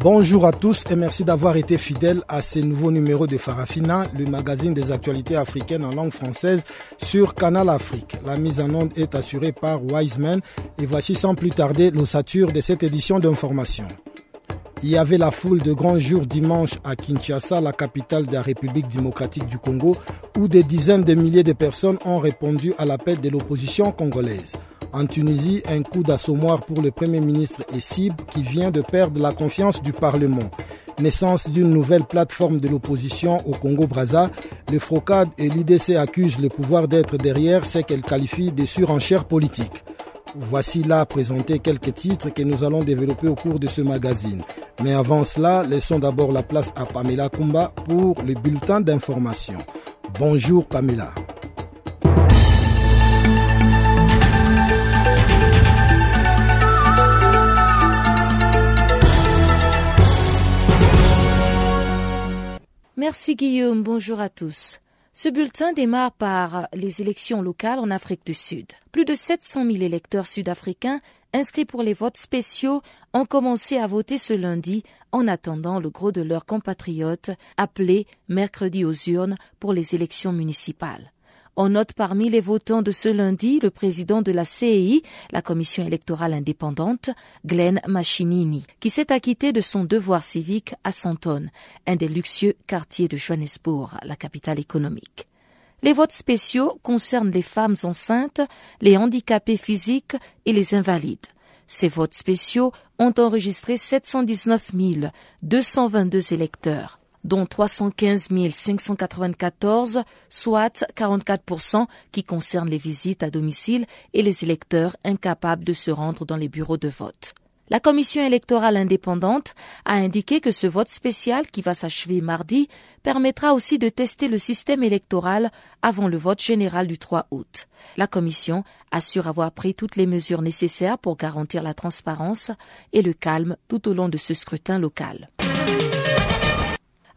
Bonjour à tous et merci d'avoir été fidèles à ce nouveau numéro de Farafina, le magazine des actualités africaines en langue française sur Canal Afrique. La mise en onde est assurée par Wiseman et voici sans plus tarder l'ossature de cette édition d'information. Il y avait la foule de grands jours dimanche à Kinshasa, la capitale de la République démocratique du Congo, où des dizaines de milliers de personnes ont répondu à l'appel de l'opposition congolaise. En Tunisie, un coup d'assommoir pour le Premier ministre Essib qui vient de perdre la confiance du Parlement. Naissance d'une nouvelle plateforme de l'opposition au Congo-Braza, le FROCAD et l'IDC accusent le pouvoir d'être derrière ce qu'elle qualifie de surenchère politique. Voici là présenter quelques titres que nous allons développer au cours de ce magazine. Mais avant cela, laissons d'abord la place à Pamela Kumba pour le bulletin d'information. Bonjour Pamela. Merci Guillaume, bonjour à tous. Ce bulletin démarre par les élections locales en Afrique du Sud. Plus de 700 000 électeurs sud-africains inscrits pour les votes spéciaux ont commencé à voter ce lundi en attendant le gros de leurs compatriotes appelés mercredi aux urnes pour les élections municipales. On note parmi les votants de ce lundi le président de la CEI, la commission électorale indépendante, Glenn Machinini, qui s'est acquitté de son devoir civique à Santon, un des luxueux quartiers de Johannesburg, la capitale économique. Les votes spéciaux concernent les femmes enceintes, les handicapés physiques et les invalides. Ces votes spéciaux ont enregistré 719 222 électeurs dont 315 594, soit 44%, qui concernent les visites à domicile et les électeurs incapables de se rendre dans les bureaux de vote. La commission électorale indépendante a indiqué que ce vote spécial qui va s'achever mardi permettra aussi de tester le système électoral avant le vote général du 3 août. La commission assure avoir pris toutes les mesures nécessaires pour garantir la transparence et le calme tout au long de ce scrutin local.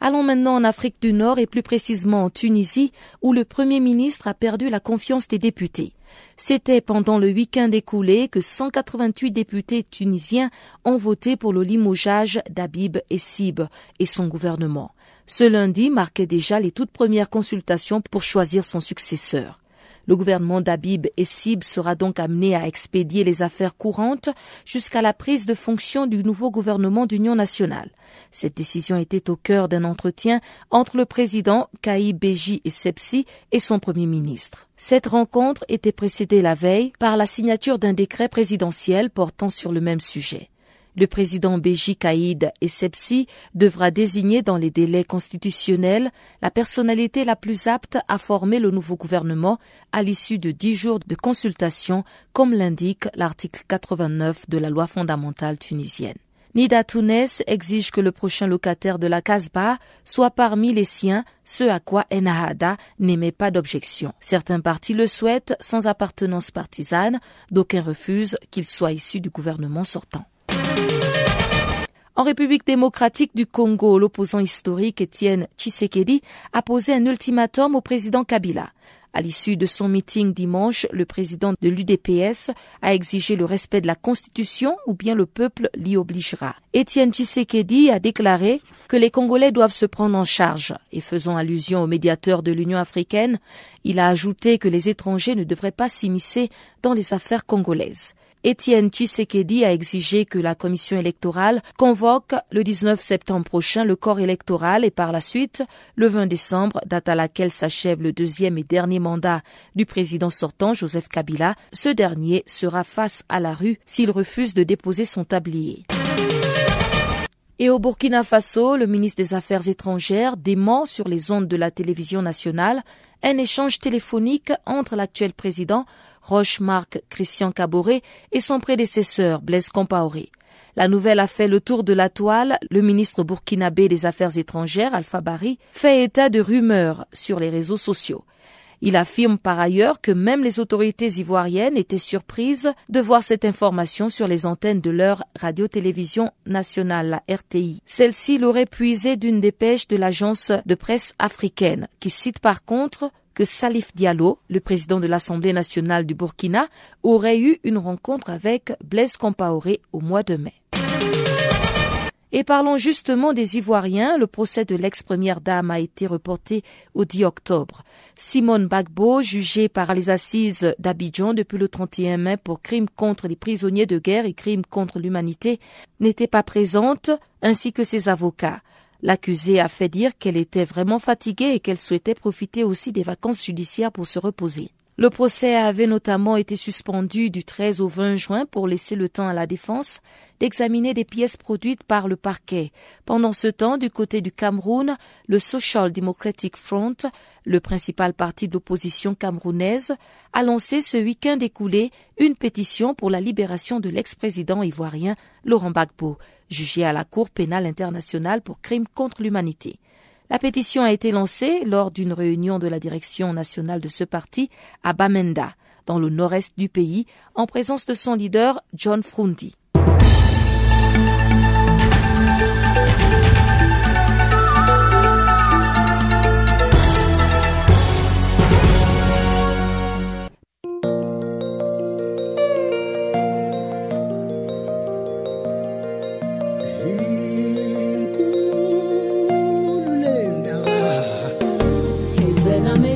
Allons maintenant en Afrique du Nord et plus précisément en Tunisie, où le Premier ministre a perdu la confiance des députés. C'était pendant le week-end écoulé que 188 députés tunisiens ont voté pour le limogeage d'Abib Essib et son gouvernement. Ce lundi marquait déjà les toutes premières consultations pour choisir son successeur. Le gouvernement d'Abib et Sib sera donc amené à expédier les affaires courantes jusqu'à la prise de fonction du nouveau gouvernement d'union nationale. Cette décision était au cœur d'un entretien entre le président Kaï Beji et Sepsi et son premier ministre. Cette rencontre était précédée la veille par la signature d'un décret présidentiel portant sur le même sujet. Le président Béji Kaïd Essebsi devra désigner dans les délais constitutionnels la personnalité la plus apte à former le nouveau gouvernement à l'issue de dix jours de consultation, comme l'indique l'article 89 de la loi fondamentale tunisienne. Nida Tounes exige que le prochain locataire de la Casbah soit parmi les siens, ce à quoi Enahada n'émet pas d'objection. Certains partis le souhaitent sans appartenance partisane, d'aucuns refusent qu'il soit issu du gouvernement sortant. En République démocratique du Congo, l'opposant historique Étienne Tshisekedi a posé un ultimatum au président Kabila. À l'issue de son meeting dimanche, le président de l'UDPS a exigé le respect de la Constitution ou bien le peuple l'y obligera. Étienne Tshisekedi a déclaré que les Congolais doivent se prendre en charge et faisant allusion au médiateur de l'Union africaine, il a ajouté que les étrangers ne devraient pas s'immiscer dans les affaires congolaises. Étienne Tshisekedi a exigé que la commission électorale convoque le 19 septembre prochain le corps électoral et par la suite, le 20 décembre, date à laquelle s'achève le deuxième et dernier mandat du président sortant Joseph Kabila, ce dernier sera face à la rue s'il refuse de déposer son tablier. Et au Burkina Faso, le ministre des Affaires étrangères dément sur les ondes de la télévision nationale un échange téléphonique entre l'actuel président Roche-Marc Christian Caboret et son prédécesseur Blaise Compaoré. La nouvelle a fait le tour de la toile. Le ministre burkinabé des Affaires étrangères, Alpha Bari, fait état de rumeurs sur les réseaux sociaux. Il affirme par ailleurs que même les autorités ivoiriennes étaient surprises de voir cette information sur les antennes de leur radio-télévision nationale, la RTI. Celle-ci l'aurait puisée d'une dépêche de l'agence de presse africaine, qui cite par contre que Salif Diallo, le président de l'Assemblée nationale du Burkina, aurait eu une rencontre avec Blaise Compaoré au mois de mai. Et parlons justement des Ivoiriens. Le procès de l'ex-première dame a été reporté au 10 octobre. Simone Bagbo, jugée par les assises d'Abidjan depuis le 31 mai pour crimes contre les prisonniers de guerre et crimes contre l'humanité, n'était pas présente, ainsi que ses avocats. L'accusée a fait dire qu'elle était vraiment fatiguée et qu'elle souhaitait profiter aussi des vacances judiciaires pour se reposer. Le procès avait notamment été suspendu du 13 au 20 juin pour laisser le temps à la défense d'examiner des pièces produites par le parquet. Pendant ce temps, du côté du Cameroun, le Social Democratic Front, le principal parti d'opposition camerounaise, a lancé ce week-end écoulé une pétition pour la libération de l'ex-président ivoirien Laurent Gbagbo jugé à la Cour pénale internationale pour crimes contre l'humanité. La pétition a été lancée lors d'une réunion de la direction nationale de ce parti à Bamenda, dans le nord-est du pays, en présence de son leader John Frundi.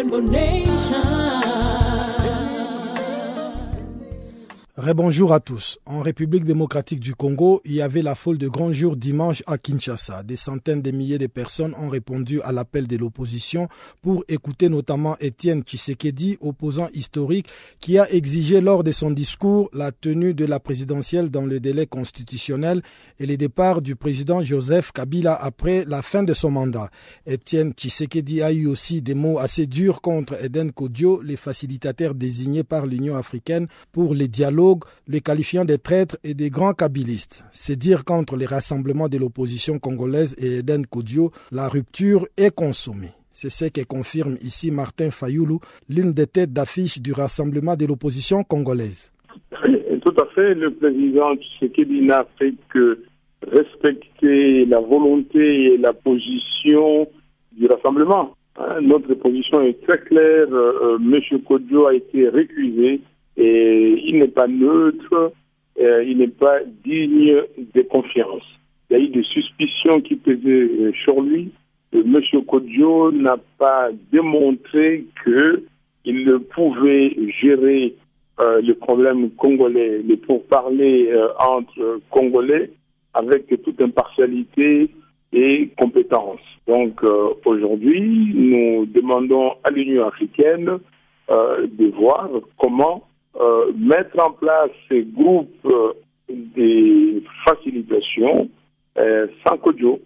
rainbow nation. Bonjour à tous. En République démocratique du Congo, il y avait la folle de grand jour dimanche à Kinshasa. Des centaines de milliers de personnes ont répondu à l'appel de l'opposition pour écouter notamment Étienne Tshisekedi, opposant historique, qui a exigé lors de son discours la tenue de la présidentielle dans le délai constitutionnel et le départ du président Joseph Kabila après la fin de son mandat. Étienne Tshisekedi a eu aussi des mots assez durs contre Eden Kodjo, les facilitateurs désignés par l'Union africaine pour les dialogues, les qualifiant de traîtres et des grands kabylistes. C'est dire qu'entre les rassemblements de l'opposition congolaise et Eden Kodjo, la rupture est consommée. C'est ce que confirme ici Martin Fayoulou, l'une des têtes d'affiche du rassemblement de l'opposition congolaise. Tout à fait. Le président Tshisekedi n'a fait que respecter la volonté et la position du rassemblement. Hein, notre position est très claire. Euh, euh, Monsieur Kodjo a été récusé et il n'est pas neutre, euh, il n'est pas digne de confiance. Il y a eu des suspicions qui pesaient sur lui. Monsieur Kodjo n'a pas démontré qu'il ne pouvait gérer le problème congolais, les pourparlers entre Congolais avec toute impartialité et compétence. Donc euh, aujourd'hui, nous demandons à l'Union africaine euh, de voir comment euh, mettre en place ces groupes de facilitation sans CODIO,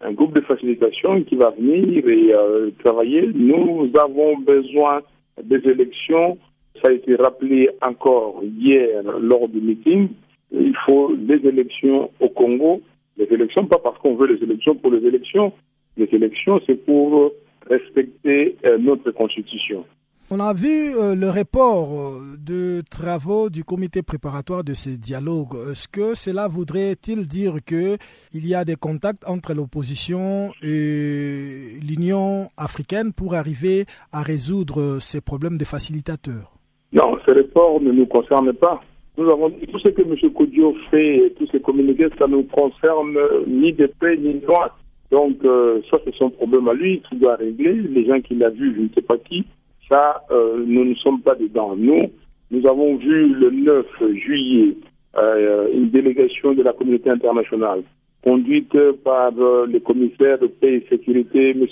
un groupe de facilitation qui va venir et travailler. Nous avons besoin des élections. Ça a été rappelé encore hier lors du meeting il faut des élections au Congo. Les élections, pas parce qu'on veut les élections pour les élections. Les élections, c'est pour respecter euh, notre constitution. On a vu euh, le report euh, de travaux du comité préparatoire de ces dialogues. Est-ce que cela voudrait-il dire qu'il y a des contacts entre l'opposition et l'Union africaine pour arriver à résoudre ces problèmes de facilitateurs? Non, ce report ne nous concerne pas. Nous avons tout ce que M. Kodio fait, tous ces communiqués, ça ne nous concerne ni de paix ni de droite. Donc, euh, ça, c'est son problème à lui qui doit régler. Les gens qui l'ont vu, je ne sais pas qui, euh, nous ne sommes pas dedans. Nous, nous avons vu le 9 juillet euh, une délégation de la communauté internationale conduite par le commissaire de paix et sécurité, M.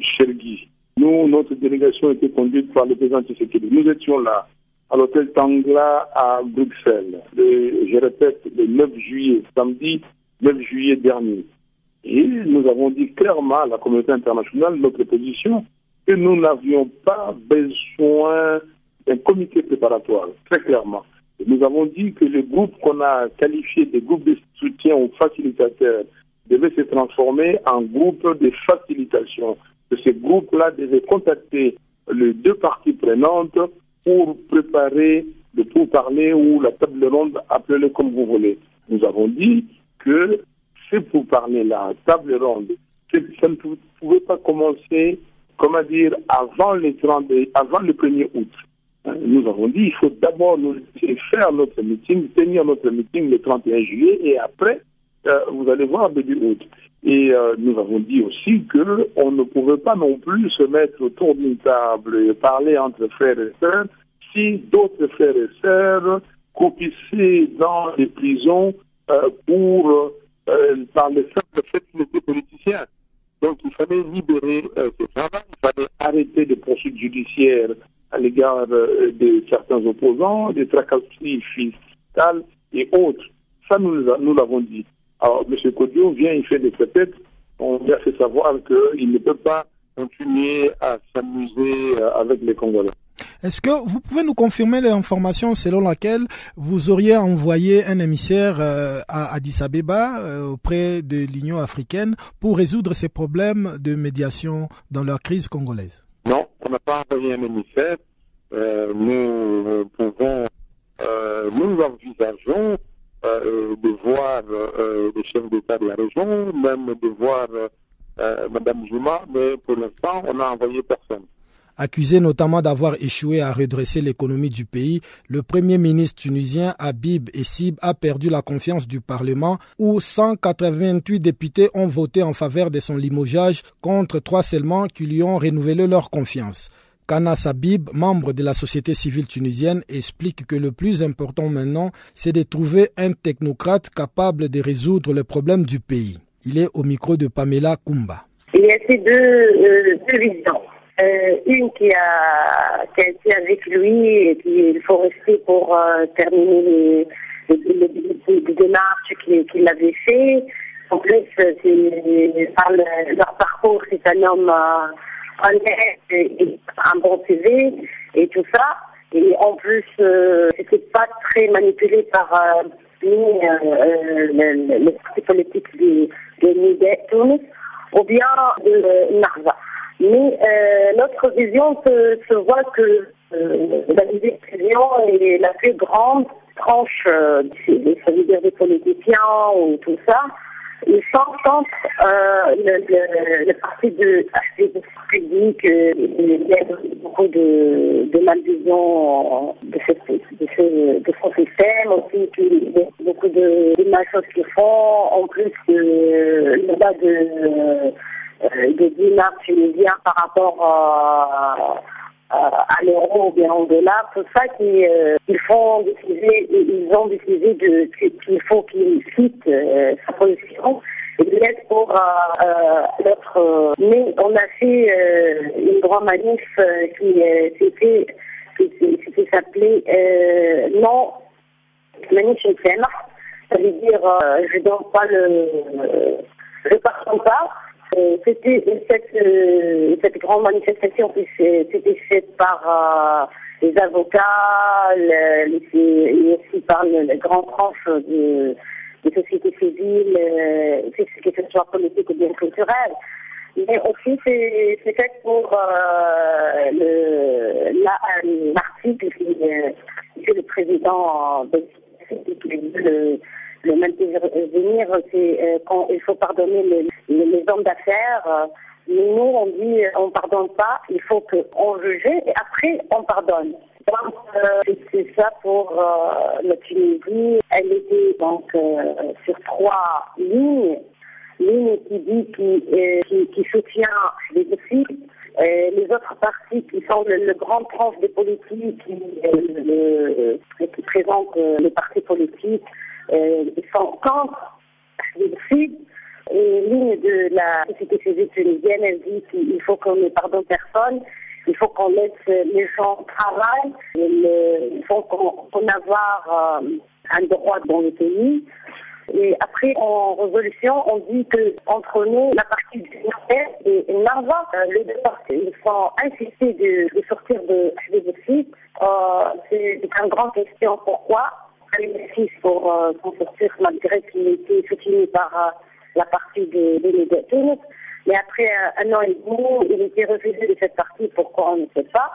Chergui. Nous, notre délégation était conduite par le président Tshisekedi. Nous étions là, à l'hôtel Tangla à Bruxelles, je répète, le 9 juillet, samedi 9 juillet dernier. Et nous avons dit clairement à la communauté internationale notre position que nous n'avions pas besoin d'un comité préparatoire, très clairement. nous avons dit que les groupes qu'on a qualifiés des groupes de soutien aux facilitateurs devaient se transformer en groupes de facilitation. Que ces groupes-là devaient contacter les deux parties prenantes pour préparer le pourparler ou la table ronde, appelez-le comme vous voulez. Nous avons dit que pour pourparlers-là, table ronde, ça ne pouvait pas commencer, comment dire, avant, les 30, avant le 1er août. Hein, nous avons dit il faut d'abord faire notre meeting, tenir notre meeting le 31 juillet et après, euh, vous allez voir début août. Et euh, nous avons dit aussi que on ne pouvait pas non plus se mettre autour d'une table et parler entre frères et sœurs si d'autres frères et sœurs coupissaient dans les prisons euh, pour par le simple fait qu'ils étaient politiciens. Donc il fallait libérer ce travail, il fallait arrêter les poursuites judiciaires à l'égard euh, de certains opposants, des tracasseries fiscales et autres. Ça, nous, nous l'avons dit. Alors, M. Kodio vient, il fait des têtes, on lui a fait savoir qu'il ne peut pas continuer à s'amuser euh, avec les Congolais. Est-ce que vous pouvez nous confirmer l'information selon laquelle vous auriez envoyé un émissaire euh, à Addis Abeba auprès de l'Union africaine pour résoudre ces problèmes de médiation dans leur crise congolaise? Non, on n'a pas envoyé un émissaire. Euh, nous pouvons, euh, nous envisageons euh, de voir le chef d'État de la région, même de voir Mme Juma, mais pour l'instant, on n'a envoyé personne. Accusé notamment d'avoir échoué à redresser l'économie du pays, le premier ministre tunisien Habib Essib a perdu la confiance du Parlement où 188 députés ont voté en faveur de son limogeage contre trois seulement qui lui ont renouvelé leur confiance. Kana Sabib, membre de la société civile tunisienne, explique que le plus important maintenant, c'est de trouver un technocrate capable de résoudre les problèmes du pays. Il est au micro de Pamela Kumba. Il y a ces deux, euh, deux visions. Euh, une qui a, qui a été avec lui et qu'il faut rester pour euh, terminer les, les, démarches qu'il avait fait. En plus, par leur parcours, c'est un homme euh, honnête et un bon CV et tout ça. Et en plus, euh, c'était pas très manipulé par euh, ni euh, les partis politiques de, de Tunis ou bien de Narva. Mais euh, notre vision se, se voit que euh, la vision est la plus grande tranche euh, des, dire des politiciens ou tout ça. Ils sont contre euh, le, le, le, parti de public, euh, il y a beaucoup de, de malvision de, ce, de, ce, de son système aussi, il y a beaucoup de, de mal choses qu'ils font, en plus de, là de euh, des dinars tunisiens par rapport à, à, l'euro ou bien au dollar, tout ça qu'ils euh, font décider, ils ont décidé de qu'il faut qu'ils quittent euh, sa position et de l'aide pour l'autre. mais on a fait une grande manif qui c'était qui, s'appelait non manif ça veut dire je donne pas le je pardonne pas euh, c'était cette, euh, cette grande manifestation qui c'était faite par euh, les avocats, et aussi par les grandes tranches de, des sociétés civiles, que ce soit politique ou bien culturelle. Mais aussi, c'est fait pour l'article que le président de le, le maintenir, c'est euh, quand il faut pardonner les, les hommes d'affaires. Euh, nous, on dit euh, on pardonne pas, il faut qu'on juge et après on pardonne. Donc, c'est ça pour la Tunisie. Elle était donc sur trois lignes. Ligne qui dit qui, qui, soutient les défis, les autres partis qui sont le, grand tranche des politiques qui, qui présentent les partis politiques, sont contre Sud. Et ligne de la société civile tunisienne, elle dit qu'il faut qu'on ne pardonne personne, il faut qu'on laisse les gens travailler, il faut qu'on avoir euh, un droit dans le pays. Et après, en résolution, on dit que entre nous, la partie du Nord et Narva, euh, les deux parties, ils sont insistés de, de sortir de l'exercice. Euh, c'est une grande question. Pourquoi? L'exercice pour euh, s'en sortir malgré qu'il était soutenu par euh, la partie des de, Mais après un an et demi, il était refusé de cette partie. Pourquoi on ne sait pas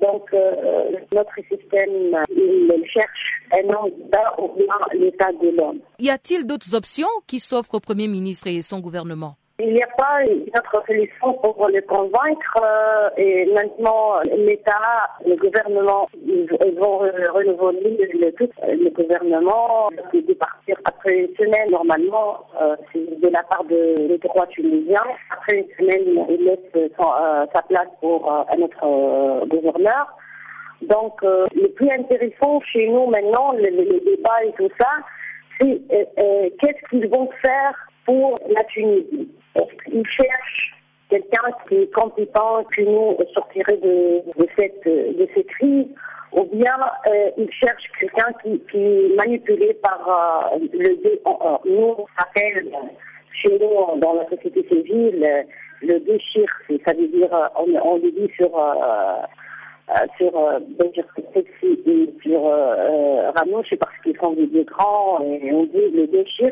donc, euh, notre système, il cherche un mandat au bien l'état de l'homme. Y a-t-il d'autres options qui s'offrent au Premier ministre et son gouvernement? Il n'y a pas une autre solution pour le convaincre. Euh, et maintenant, l'État, le gouvernement, ils vont renouveler le, tout le gouvernement partir après une semaine. Normalement, euh, c'est de la part de, des droits tunisiens. Après une semaine, il laisse euh, sa place pour un autre gouverneur. Donc, le plus intéressant chez nous maintenant, le, le débat et tout ça, c'est qu'est-ce qu'ils vont faire pour la Tunisie. Ils cherchent quelqu'un qui est compétent, qui nous sortirait de, cette, de cette crise, ou bien euh, ils cherchent quelqu'un qui, est manipulé par euh, le dé. nous, on s'appelle chez nous dans la société civile le déchir, ça veut dire on, on le dit sur euh, sur Benjir et sur euh, Ramouche parce qu'ils sont des grands et on dit le déchir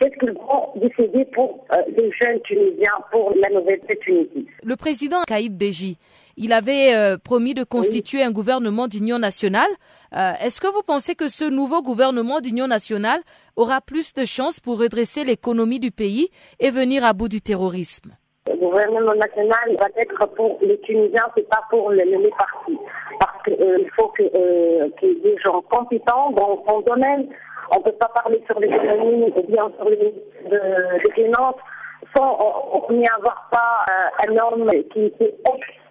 Qu'est-ce qu'ils vont décider pour euh, les jeunes Tunisiens, pour la nouvelle Tunisie? Le président Kaïb Beji, il avait euh, promis de constituer un gouvernement d'union nationale. Euh, est-ce que vous pensez que ce nouveau gouvernement d'union nationale aura plus de chances pour redresser l'économie du pays et venir à bout du terrorisme? Le gouvernement national va être pour les Tunisiens, c'est pas pour les, les partis. Parce qu'il faut qu'il y ait des gens compétents dans son domaine on ne peut pas parler sur l'économie ou bien sur les, de, finances sans n'y avoir pas euh, un homme qui est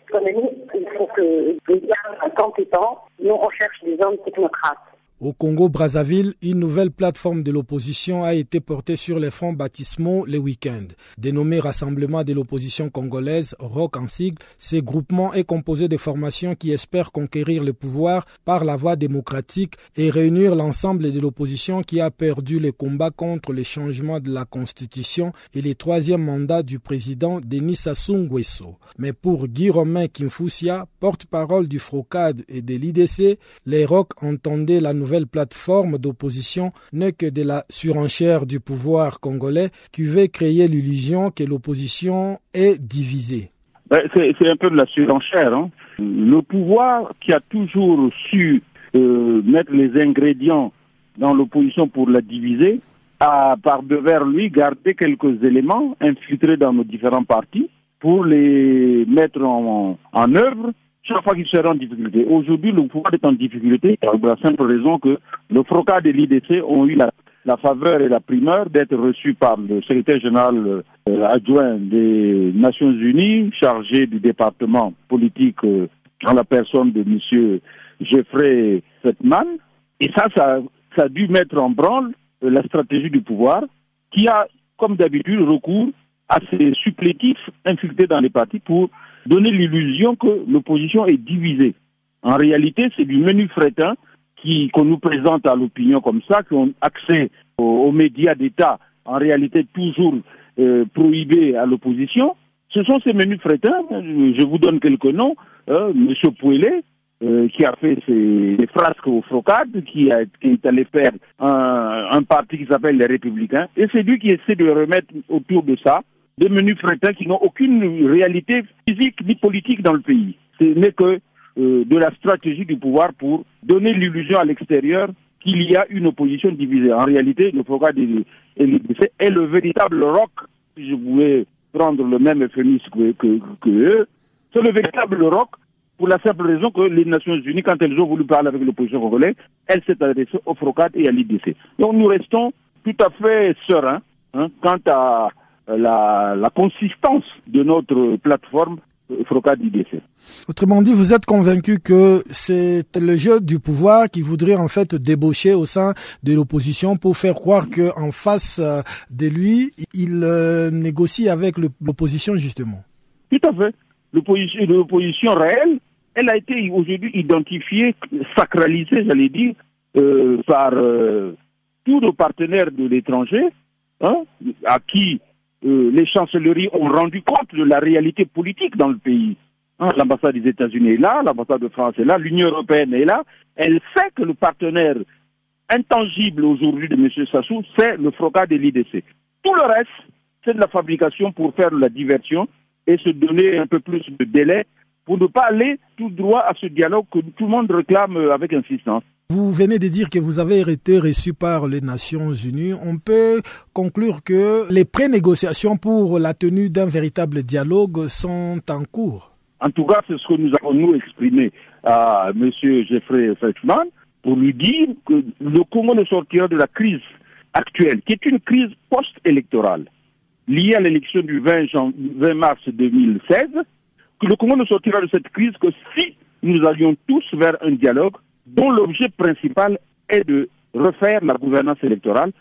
économiste. Il faut que les gens compétents, nous on cherche des hommes technocrates. Au Congo-Brazzaville, une nouvelle plateforme de l'opposition a été portée sur les fonds baptismaux le week-end. Dénommé Rassemblement de l'opposition congolaise, ROC en sigle, ce groupement est composé de formations qui espèrent conquérir le pouvoir par la voie démocratique et réunir l'ensemble de l'opposition qui a perdu le combat contre les changements de la constitution et les troisième mandats du président Denis Sassou Nguesso. Mais pour Guy Romain Kimfusia, porte-parole du FROCAD et de l'IDC, les ROC entendaient la nouvelle nouvelle plateforme d'opposition n'est que de la surenchère du pouvoir congolais qui veut créer l'illusion que l'opposition est divisée. Ben, c'est un peu de la surenchère. Hein. Le pouvoir qui a toujours su euh, mettre les ingrédients dans l'opposition pour la diviser, a par devers lui gardé quelques éléments infiltrés dans nos différents partis pour les mettre en, en œuvre chaque fois qu'il sera en difficulté. Aujourd'hui, le pouvoir est en difficulté pour la simple raison que le FROCA de l'IDC ont eu la, faveur et la primeur d'être reçus par le secrétaire général euh, adjoint des Nations Unies, chargé du département politique euh, en la personne de M. Jeffrey Fettman. Et ça, ça, ça a dû mettre en branle euh, la stratégie du pouvoir qui a, comme d'habitude, recours à ces supplétifs infiltrés dans les partis pour donner l'illusion que l'opposition est divisée. En réalité, c'est du menu fretin qui qu'on nous présente à l'opinion comme ça, qui ont accès aux, médias d'État, en réalité toujours euh, prohibés à l'opposition. Ce sont ces menus frétins, je vous donne quelques noms, euh, Monsieur Pouelet, euh, qui a fait ses, frasques au Frocade, qui, a, qui est allé faire un, un parti qui s'appelle les Républicains, et c'est lui qui essaie de remettre autour de ça des menus frétins qui n'ont aucune réalité physique ni politique dans le pays. Ce n'est que euh, de la stratégie du pouvoir pour donner l'illusion à l'extérieur qu'il y a une opposition divisée. En réalité, le programme est le véritable roc, si je voulais prendre le même euphémisme que, eux, c'est le véritable roc pour la simple raison que les Nations Unies, quand elles ont voulu parler avec l'opposition congolaise, elles s'est adressées au FROCAD et à l'IDC. Donc nous restons tout à fait sereins hein, quant à la, la consistance de notre plateforme FROCA d'IDC. Autrement dit, vous êtes convaincu que c'est le jeu du pouvoir qui voudrait en fait débaucher au sein de l'opposition pour faire croire qu'en face euh, de lui, il euh, négocie avec l'opposition justement. Tout à fait. L'opposition réelle, elle a été aujourd'hui identifiée, sacralisée, j'allais dire, euh, par tous nos partenaires de l'étranger, hein, à qui les chancelleries ont rendu compte de la réalité politique dans le pays. Hein, l'ambassade des États-Unis est là, l'ambassade de France est là, l'Union européenne est là. Elle sait que le partenaire intangible aujourd'hui de M. Sassou, c'est le FROCA de l'IDC. Tout le reste, c'est de la fabrication pour faire de la diversion et se donner un peu plus de délai pour ne pas aller tout droit à ce dialogue que tout le monde réclame avec insistance. Vous venez de dire que vous avez été reçu par les Nations Unies. On peut conclure que les pré-négociations pour la tenue d'un véritable dialogue sont en cours. En tout cas, c'est ce que nous avons nous exprimé à M. Jeffrey Feltman pour lui dire que le Congo ne sortira de la crise actuelle, qui est une crise post-électorale liée à l'élection du 20, 20 mars 2016, que le Congo ne sortira de cette crise que si nous allions tous vers un dialogue dont l'objet principal est de refaire la gouvernance électorale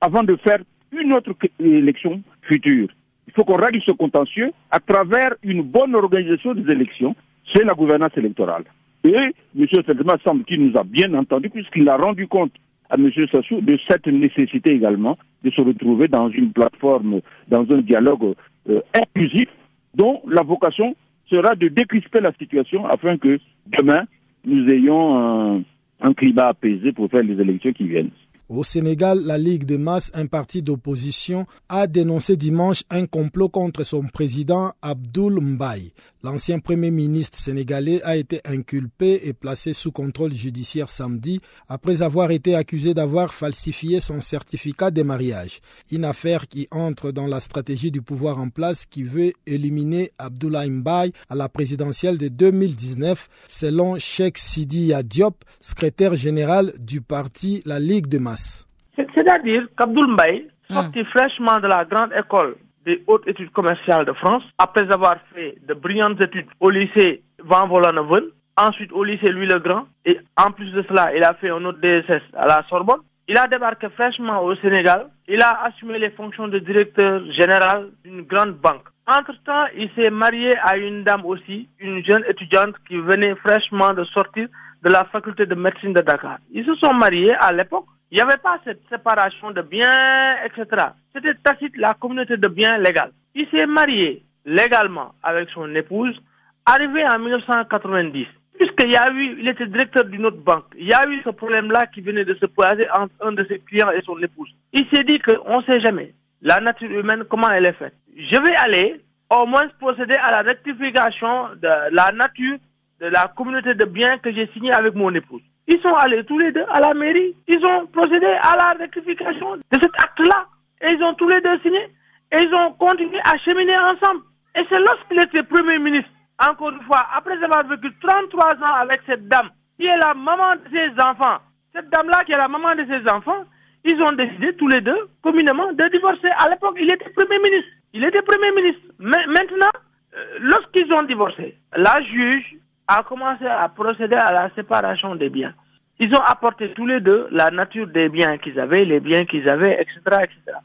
avant de faire une autre élection future. Il faut qu'on règle ce contentieux à travers une bonne organisation des élections. C'est la gouvernance électorale. Et M. Feldman semble qu'il nous a bien entendu puisqu'il a rendu compte à M. Sassou de cette nécessité également de se retrouver dans une plateforme, dans un dialogue euh, inclusif dont la vocation sera de décrisper la situation afin que demain nous ayons un, climat apaisé pour faire les élections qui viennent. Au Sénégal, la Ligue de masse, un parti d'opposition, a dénoncé dimanche un complot contre son président Abdoul Mbaye. L'ancien premier ministre sénégalais a été inculpé et placé sous contrôle judiciaire samedi après avoir été accusé d'avoir falsifié son certificat de mariage. Une affaire qui entre dans la stratégie du pouvoir en place qui veut éliminer Abdoulaye Mbaye à la présidentielle de 2019 selon Sheikh Sidi Diop, secrétaire général du parti La Ligue de masse. C'est-à-dire qu'Abdoul Mbaye, hmm. sorti fraîchement de la grande école des hautes études commerciales de France, après avoir fait de brillantes études au lycée Van Vollenhoven, ensuite au lycée Louis le Grand, et en plus de cela, il a fait un autre DSS à la Sorbonne. Il a débarqué fraîchement au Sénégal. Il a assumé les fonctions de directeur général d'une grande banque. Entre-temps, il s'est marié à une dame aussi, une jeune étudiante qui venait fraîchement de sortir de la faculté de médecine de Dakar. Ils se sont mariés à l'époque il n'y avait pas cette séparation de biens, etc. C'était tacite la communauté de biens légale. Il s'est marié légalement avec son épouse, arrivé en 1990. Puisqu'il y a eu, il était directeur d'une autre banque. Il y a eu ce problème-là qui venait de se poser entre un de ses clients et son épouse. Il s'est dit qu'on ne sait jamais la nature humaine, comment elle est faite. Je vais aller au moins procéder à la rectification de la nature de la communauté de biens que j'ai signé avec mon épouse. Ils sont allés tous les deux à la mairie. Ils ont procédé à la rectification de cet acte-là. Et ils ont tous les deux signé. Et ils ont continué à cheminer ensemble. Et c'est lorsqu'il était Premier ministre, encore une fois, après avoir vécu 33 ans avec cette dame, qui est la maman de ses enfants, cette dame-là qui est la maman de ses enfants, ils ont décidé tous les deux, communément, de divorcer. À l'époque, il était Premier ministre. Il était Premier ministre. Mais maintenant, euh, lorsqu'ils ont divorcé, la juge a commencé à procéder à la séparation des biens. Ils ont apporté tous les deux la nature des biens qu'ils avaient, les biens qu'ils avaient, etc., etc.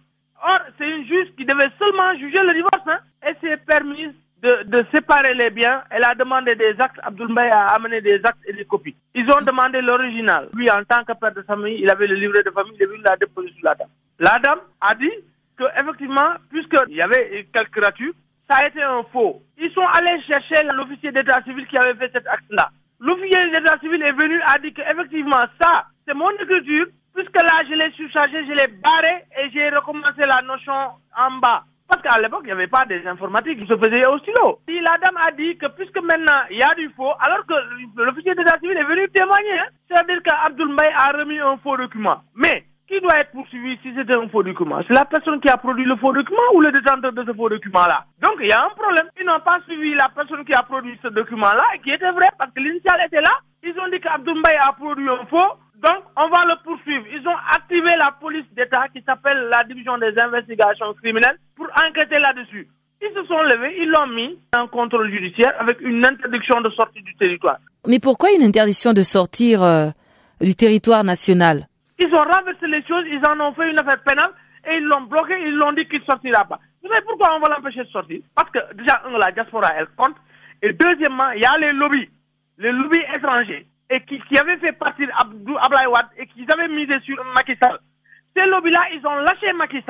Or, c'est une juge qui devait seulement juger le divorce, hein, et s'est permise de, séparer les biens. Elle a demandé des actes. Abdoul a amené des actes et des copies. Ils ont demandé l'original. Lui, en tant que père de famille, il avait le livret de famille, il la déposé sur la dame. La dame a dit que, effectivement, puisqu'il y avait quelques ratures, ça a été un faux. Ils sont allés chercher l'officier d'état civil qui avait fait cet acte-là. L'officier d'état civil est venu, a dit qu'effectivement, ça, c'est mon écriture, puisque là, je l'ai surchargé, je l'ai barré et j'ai recommencé la notion en bas. Parce qu'à l'époque, il n'y avait pas des informatiques qui se faisaient au stylo. Et la dame a dit que puisque maintenant il y a du faux, alors que l'officier d'état civil est venu témoigner, hein. c'est-à-dire qu'Abdoul a remis un faux document. Mais qui doit être poursuivi si c'était un faux document? C'est la personne qui a produit le faux document ou le détenteur de ce faux document-là? Donc il y a un problème. Ils n'ont pas suivi la personne qui a produit ce document-là et qui était vrai parce que l'initial était là. Ils ont dit qu'Abdoumbaye a produit un faux. Donc, on va le poursuivre. Ils ont activé la police d'État qui s'appelle la division des investigations criminelles pour enquêter là-dessus. Ils se sont levés, ils l'ont mis en contrôle judiciaire avec une interdiction de sortie du territoire. Mais pourquoi une interdiction de sortir euh, du territoire national? Ils ont renversé les choses, ils en ont fait une affaire pénale et ils l'ont bloqué, ils l'ont dit qu'il ne sortira pas. Vous savez pourquoi on va l'empêcher de sortir? Parce que déjà, un, la diaspora, elle compte. Et deuxièmement, il y a les lobbies, les lobbies étrangers, et qui, qui avaient fait partir Abdou Ablaï Wade et qui avaient misé sur Macky. Ces lobbies-là, ils ont lâché Macky.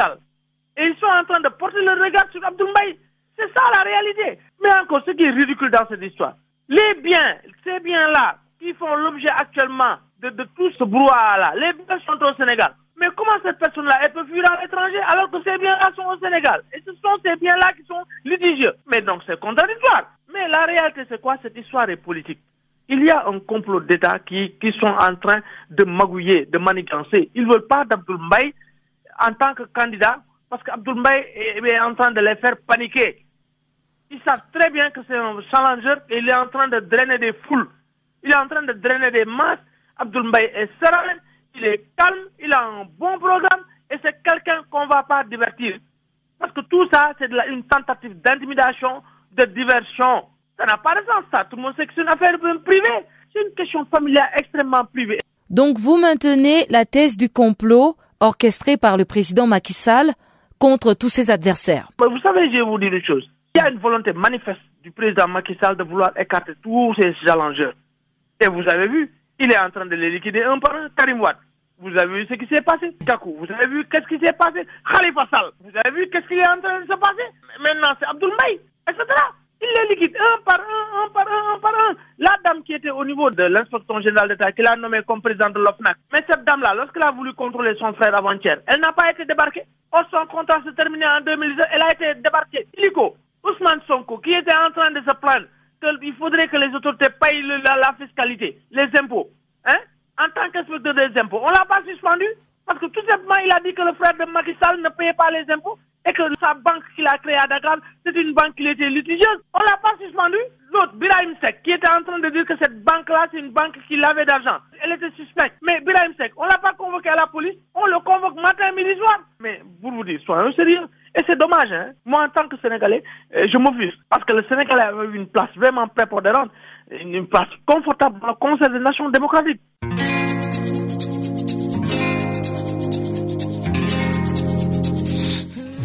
Et ils sont en train de porter le regard sur Mbaye. C'est ça la réalité. Mais encore, ce qui est ridicule dans cette histoire, les biens, ces biens-là, qui font l'objet actuellement de, tout ce brouhaha-là, les biens sont au Sénégal. Mais comment cette personne-là, elle peut fuir à l'étranger alors que ces biens-là sont au Sénégal? Et ce sont ces biens-là qui sont litigieux. Mais donc c'est contradictoire. Mais la réalité, c'est quoi? Cette histoire est politique. Il y a un complot d'État qui, qui sont en train de magouiller, de manigancer. Ils ne veulent pas d'Abdoul en tant que candidat parce qu'Abdoul est, est en train de les faire paniquer. Ils savent très bien que c'est un challenger et il est en train de drainer des foules. Il est en train de drainer des masses. Abdoul Mbaye est serein, il est calme, il a un bon programme et c'est quelqu'un qu'on ne va pas divertir. Parce que tout ça, c'est une tentative d'intimidation, de diversion. Ça n'a pas de sens, ça. Tout le monde sait que c'est une affaire privée. C'est une question familiale extrêmement privée. Donc vous maintenez la thèse du complot orchestré par le président Macky Sall contre tous ses adversaires. Vous savez, je vais vous dire une chose. Il y a une volonté manifeste du président Macky Sall de vouloir écarter tous ces challengers. Et vous avez vu, il est en train de les liquider un par un. Karim Wade, vous avez vu ce qui s'est passé? Gakou, vous avez vu qu'est-ce qui s'est passé? Khalifa Sall, vous avez vu qu'est-ce qui est en train de se passer? Maintenant, c'est Abdoul etc. Il les liquide un par un, un par un, un par un. La dame qui était au niveau de l'inspection générale d'État, qu'il a nommé comme président de l'OFNAC. Mais cette dame-là, lorsqu'elle a voulu contrôler son frère avant-hier, elle n'a pas été débarquée. Or, son contrat se terminait en 2010, elle a été débarquée. Illico, Ousmane Sonko, qui était en train de se plaindre qu'il faudrait que les autorités payent la, fiscalité, les impôts. Hein? En tant qu'inspecteur des impôts, on l'a pas suspendu parce que tout simplement, il a dit que le frère de Macky ne payait pas les impôts et que sa banque qu'il a créée à Dakar, c'est une banque qui était litigieuse. On l'a pas suspendu. L'autre, Birahim Sek, qui était en train de dire que cette banque-là, c'est une banque qui lavait d'argent. Elle était suspecte. Mais Birahim Sek, on l'a pas convoqué à la police, on le convoque matin, midi, soir. Mais pour vous dire, soyons sérieux. Et c'est dommage, hein. Moi, en tant que Sénégalais, euh, je m'offusque. Parce que le Sénégalais avait une place vraiment prépondérante, une place confortable dans le Conseil des Nations démocratiques.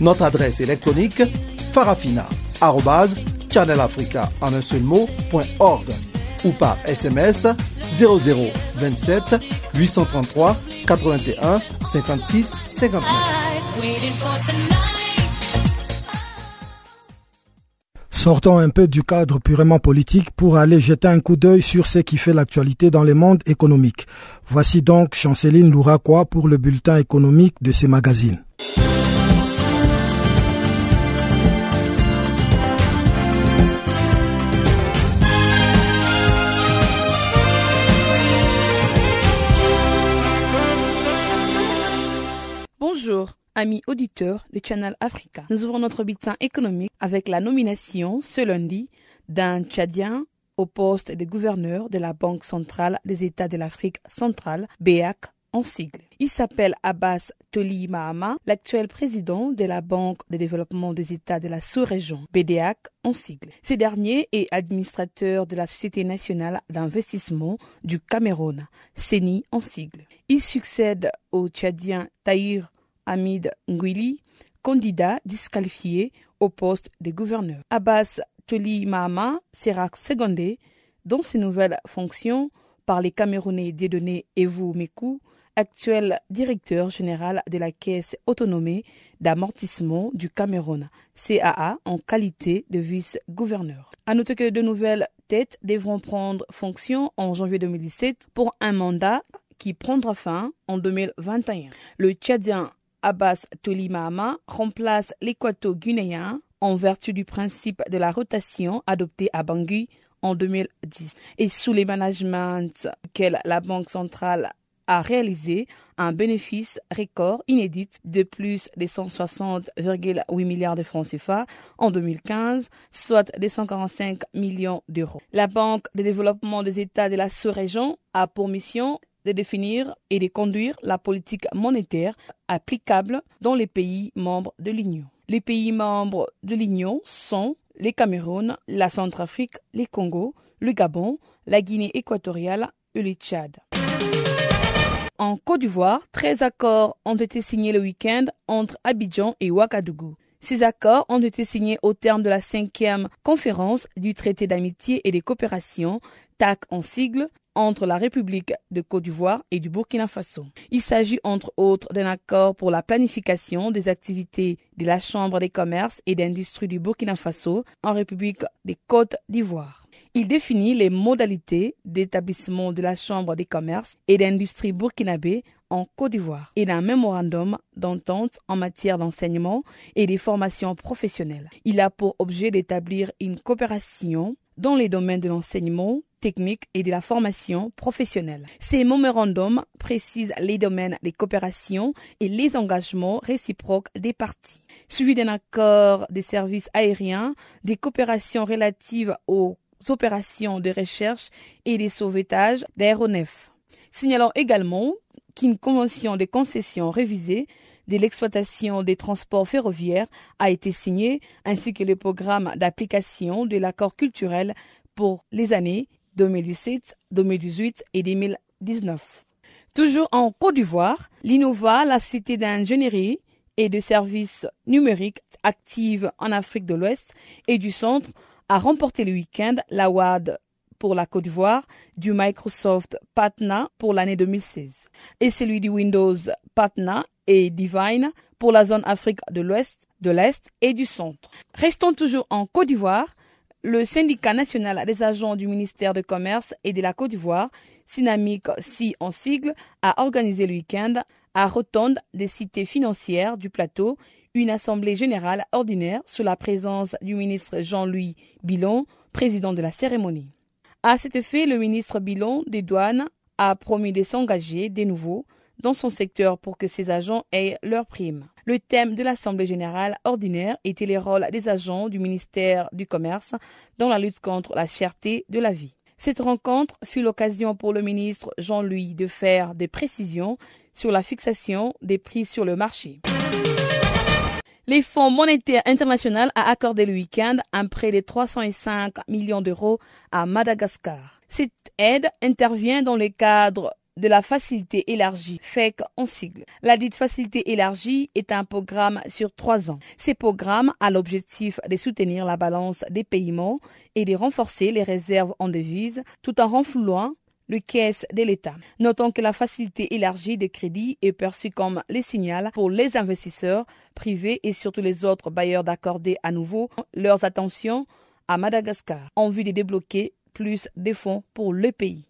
Notre adresse électronique farafina.channelafrica en un seul mot, point .org ou par SMS 0027 833 81 56 59. Sortons un peu du cadre purement politique pour aller jeter un coup d'œil sur ce qui fait l'actualité dans le monde économique. Voici donc Chanceline Louraquois pour le bulletin économique de ces magazines. Amis auditeurs de Channel Africa. Nous ouvrons notre bulletin économique avec la nomination ce lundi d'un Tchadien au poste de gouverneur de la Banque centrale des États de l'Afrique centrale, BEAC en sigle. Il s'appelle Abbas Toli Mahama, l'actuel président de la Banque de développement des États de la sous-région, BDAC en sigle. Ce dernier est administrateur de la Société nationale d'investissement du Cameroun, CENI en sigle. Il succède au Tchadien Tahir Hamid Ngwili, candidat disqualifié au poste de gouverneur. Abbas Toli Mahama sera secondé dans ses nouvelles fonctions par les Camerounais Dédonné Evu Mekou, actuel directeur général de la Caisse autonome d'amortissement du Cameroun, CAA, en qualité de vice-gouverneur. À noter que les deux nouvelles têtes devront prendre fonction en janvier 2017 pour un mandat qui prendra fin en 2021. Le Tchadien Abbas Tolimama remplace l'équato-guinéen en vertu du principe de la rotation adopté à Bangui en 2010 et sous les managements que la Banque centrale a réalisé un bénéfice record inédit de plus de 160,8 milliards de francs CFA en 2015, soit 245 millions d'euros. La Banque de développement des États de la sous-région a pour mission de définir et de conduire la politique monétaire applicable dans les pays membres de l'Union. Les pays membres de l'Union sont les Cameroun, la Centrafrique, les Congo, le Gabon, la Guinée équatoriale et le Tchad. En Côte d'Ivoire, 13 accords ont été signés le week-end entre Abidjan et Ouagadougou. Ces accords ont été signés au terme de la cinquième conférence du traité d'amitié et de coopération, TAC en sigle, entre la République de Côte d'Ivoire et du Burkina Faso. Il s'agit entre autres d'un accord pour la planification des activités de la Chambre des commerces et d'industrie du Burkina Faso en République des Côtes d'Ivoire. Il définit les modalités d'établissement de la Chambre des commerces et d'industrie burkinabé en Côte d'Ivoire et d'un mémorandum d'entente en matière d'enseignement et des formations professionnelles. Il a pour objet d'établir une coopération dans les domaines de l'enseignement technique et de la formation professionnelle. Ces mémorandums précisent les domaines des coopérations et les engagements réciproques des parties, suivi d'un accord des services aériens, des coopérations relatives aux opérations de recherche et de sauvetage d'aéronefs. Signalons également qu'une convention de concession révisée de l'exploitation des transports ferroviaires a été signée, ainsi que le programme d'application de l'accord culturel pour les années 2017, 2018 et 2019. Toujours en Côte d'Ivoire, l'Innova, la société d'ingénierie et de services numériques active en Afrique de l'Ouest et du Centre, a remporté le week-end l'award pour la Côte d'Ivoire du Microsoft Patna pour l'année 2016 et celui du Windows Patna et Divine pour la zone Afrique de l'Ouest, de l'Est et du Centre. Restons toujours en Côte d'Ivoire. Le syndicat national des agents du ministère de Commerce et de la Côte d'Ivoire, Synamique Si en sigle, a organisé le week-end à Rotonde des cités financières du plateau une assemblée générale ordinaire sous la présence du ministre Jean-Louis Bilon, président de la cérémonie. À cet effet, le ministre Bilon des douanes a promis de s'engager de nouveau dans son secteur pour que ses agents aient leur prime. Le thème de l'Assemblée générale ordinaire était les rôles des agents du ministère du Commerce dans la lutte contre la cherté de la vie. Cette rencontre fut l'occasion pour le ministre Jean-Louis de faire des précisions sur la fixation des prix sur le marché. Les Fonds monétaires international a accordé le week-end un prêt de 305 millions d'euros à Madagascar. Cette aide intervient dans le cadre de la facilité élargie, FEC en sigle. La dite facilité élargie est un programme sur trois ans. Ce programme a l'objectif de soutenir la balance des paiements et de renforcer les réserves en devises tout en renflouant le caisse de l'État. Notons que la facilité élargie de crédit est perçue comme le signal pour les investisseurs privés et surtout les autres bailleurs d'accorder à nouveau leurs attentions à Madagascar en vue de débloquer plus de fonds pour le pays.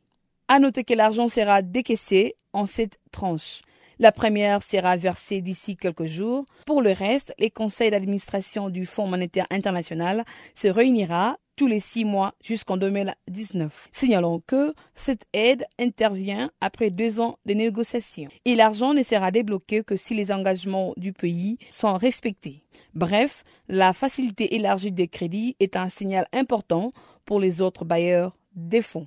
À noter que l'argent sera décaissé en sept tranches. La première sera versée d'ici quelques jours. Pour le reste, les conseils d'administration du Fonds monétaire international se réunira tous les six mois jusqu'en 2019. Signalons que cette aide intervient après deux ans de négociations et l'argent ne sera débloqué que si les engagements du pays sont respectés. Bref, la facilité élargie des crédits est un signal important pour les autres bailleurs des fonds.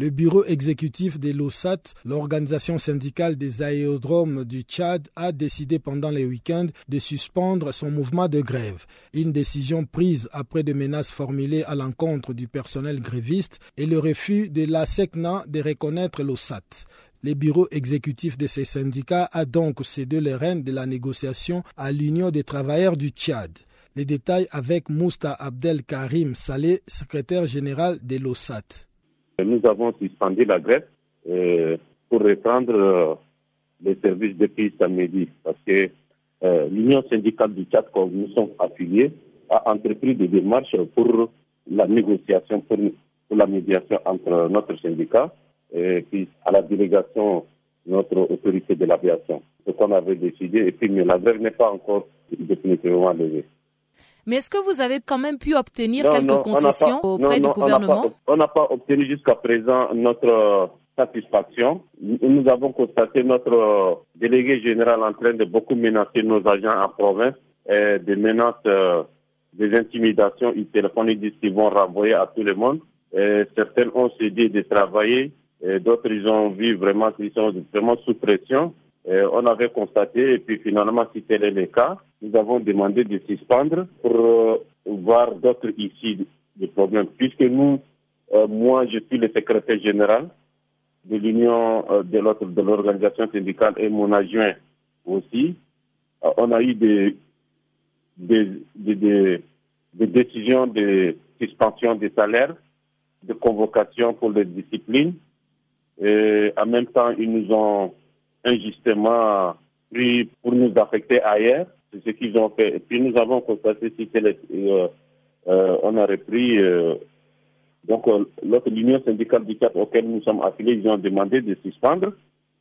Le bureau exécutif des LOSAT, l'organisation syndicale des aérodromes du Tchad, a décidé pendant les week-ends de suspendre son mouvement de grève. Une décision prise après des menaces formulées à l'encontre du personnel gréviste et le refus de la SECNA de reconnaître l'OSAT. Le bureau exécutif de ces syndicats a donc cédé les rênes de la négociation à l'Union des travailleurs du Tchad. Les détails avec Mousta Abdel Karim Saleh, secrétaire général de l'OSAT. Nous avons suspendu la grève euh, pour reprendre euh, les services depuis samedi parce que euh, l'Union syndicale du Tchad, comme nous sommes affiliés, a entrepris des démarches pour la négociation, pour, la médiation entre notre syndicat et à la délégation notre autorité de l'aviation. Ce qu'on avait décidé, et puis la grève n'est pas encore définitivement levée. Mais est-ce que vous avez quand même pu obtenir quelques concessions auprès du gouvernement On n'a pas, obtenu jusqu'à présent notre euh, satisfaction. Nous avons constaté notre euh, délégué général en train de beaucoup menacer nos agents en province, et des menaces, euh, des intimidations. Ils téléphonent, ils disent qu'ils vont renvoyer à tout le monde. Et certains ont cédé de travailler, d'autres ils ont vu vraiment qu'ils sont vraiment sous pression. Euh, on avait constaté, et puis finalement, si tel est le cas, nous avons demandé de suspendre pour euh, voir d'autres ici des problèmes. Puisque nous, euh, moi, je suis le secrétaire général de l'union de de l'organisation syndicale et mon adjoint aussi. on a eu des, des, des, des, décisions de suspension des salaires, de convocation pour les disciplines. Et en même temps, ils nous ont injustement pris pour nous affecter ailleurs. C'est ce qu'ils ont fait. Et puis nous avons constaté si euh, euh, on a repris. Euh, donc l'autre l'union syndicale du CAP auquel nous sommes affiliés, ils ont demandé de suspendre.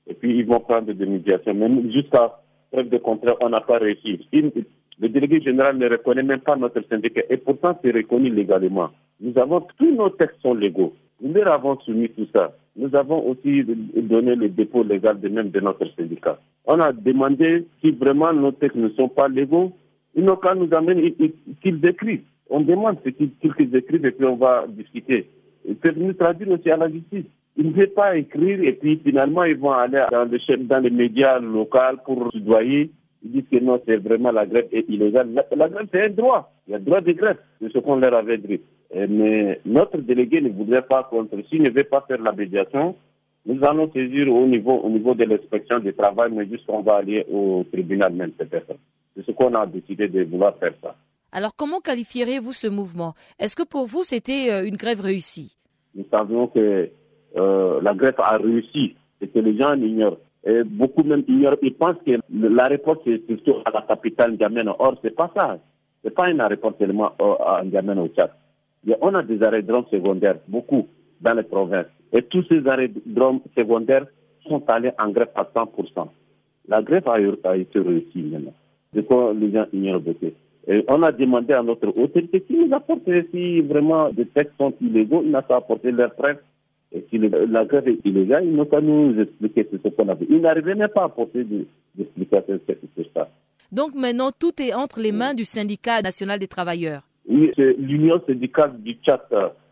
Et puis ils vont prendre des médiations. Mais jusqu'à preuve de contraire, on n'a pas réussi. Le délégué général ne reconnaît même pas notre syndicat. Et pourtant, c'est reconnu légalement. Nous avons tous nos textes sont légaux. Nous leur avons soumis tout ça. Nous avons aussi donné le dépôt légal de même de notre syndicat. On a demandé si vraiment nos textes ne sont pas légaux, ils n'ont qu'à nous amener qu'ils écrivent. On demande ce qu'ils écrivent et puis on va discuter. Peuvent nous traduire aussi à la justice. Ils ne veulent pas écrire et puis finalement ils vont aller dans, le, dans les médias locaux pour soudoyer. Ils disent que non, c'est vraiment la grève est illégale. La, grève, c'est un droit. Il y a droit de grève. C'est ce qu'on leur avait dit. Euh, mais notre délégué ne voudrait pas contre. S'il ne veut pas faire la médiation, nous allons saisir au niveau, au niveau de l'inspection du travail, mais jusqu'on va aller au tribunal même. C'est ce qu'on a décidé de vouloir faire ça. Alors comment qualifieriez-vous ce mouvement? Est-ce que pour vous c'était euh, une grève réussie? Nous savions que euh, la grève a réussi et que les gens l'ignorent. Et beaucoup même ignorent. Ils pensent que la réponse est surtout à la capitale N'Djamena. Or, c'est pas ça. C'est pas une réponse seulement à N'Djamena au Tchad on a des aérodromes secondaires, beaucoup, dans les provinces. Et tous ces aérodromes secondaires sont allés en grève à 100%. La grève a, été réussie maintenant. C'est quoi les gens ignorent. Et on a demandé à notre autorité qui nous apporte si vraiment des textes sont illégaux, ils n'ont pas apporté leurs preuves. Et si la grève est illégale, ils n'ont pas nous expliquer ce qu'on a fait. Ils n'arrivaient même pas à apporter d'explications sur ça. Donc maintenant, tout est entre les mains du syndicat national des travailleurs. Oui, c'est l'Union syndicale du Tchad,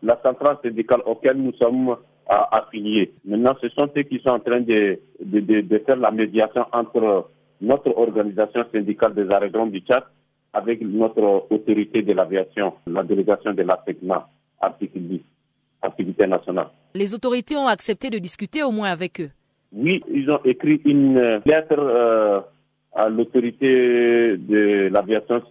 la centrale syndicale auquel nous sommes affiliés. Maintenant, ce sont ceux qui sont en train de, de, faire la médiation entre notre organisation syndicale des aérodromes du Tchad avec notre autorité de l'aviation, la délégation de l'AFECMA, article 10, activité nationale. Les autorités ont accepté de discuter au moins avec eux Oui, ils ont écrit une lettre euh, à l'autorité de l'aviation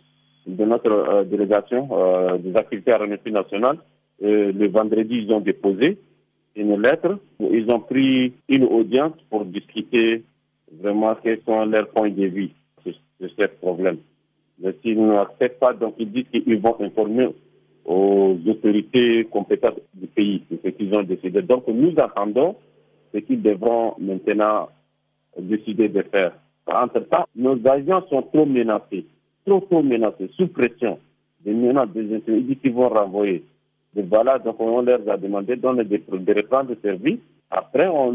de notre euh, délégation euh, des activités aéronautiques nationales. le vendredi, ils ont déposé une lettre. Ils ont pris une audience pour discuter vraiment quels sont leurs points de vue sur, ce problème. Mais s'ils n'acceptent pas, donc ils disent qu'ils vont informer aux autorités compétentes du pays de ce qu'ils ont décidé. Donc nous attendons ce qu'ils devront maintenant décider de faire. Entre-temps, nos agents sont trop menacés trop tôt menacés, sous pression, des menaces, des disent qu'ils vont renvoyer. Et voilà, donc on leur a demandé de de service. Après, on,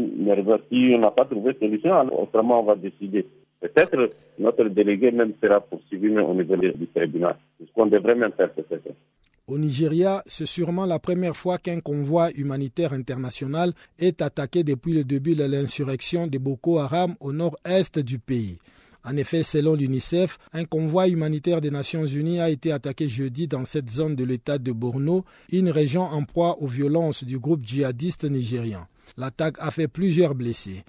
si on n'a pas trouvé de solution, autrement on va décider. Peut-être notre délégué même sera poursuivi au niveau du tribunal. Ce qu'on devrait même faire, peut-être. Au Nigeria, c'est sûrement la première fois qu'un convoi humanitaire international est attaqué depuis le début de l'insurrection de Boko Haram au nord-est du pays. En effet, selon l'UNICEF, un convoi humanitaire des Nations Unies a été attaqué jeudi dans cette zone de l'État de Borno, une région en proie aux violences du groupe djihadiste nigérian. L'attaque a fait plusieurs blessés.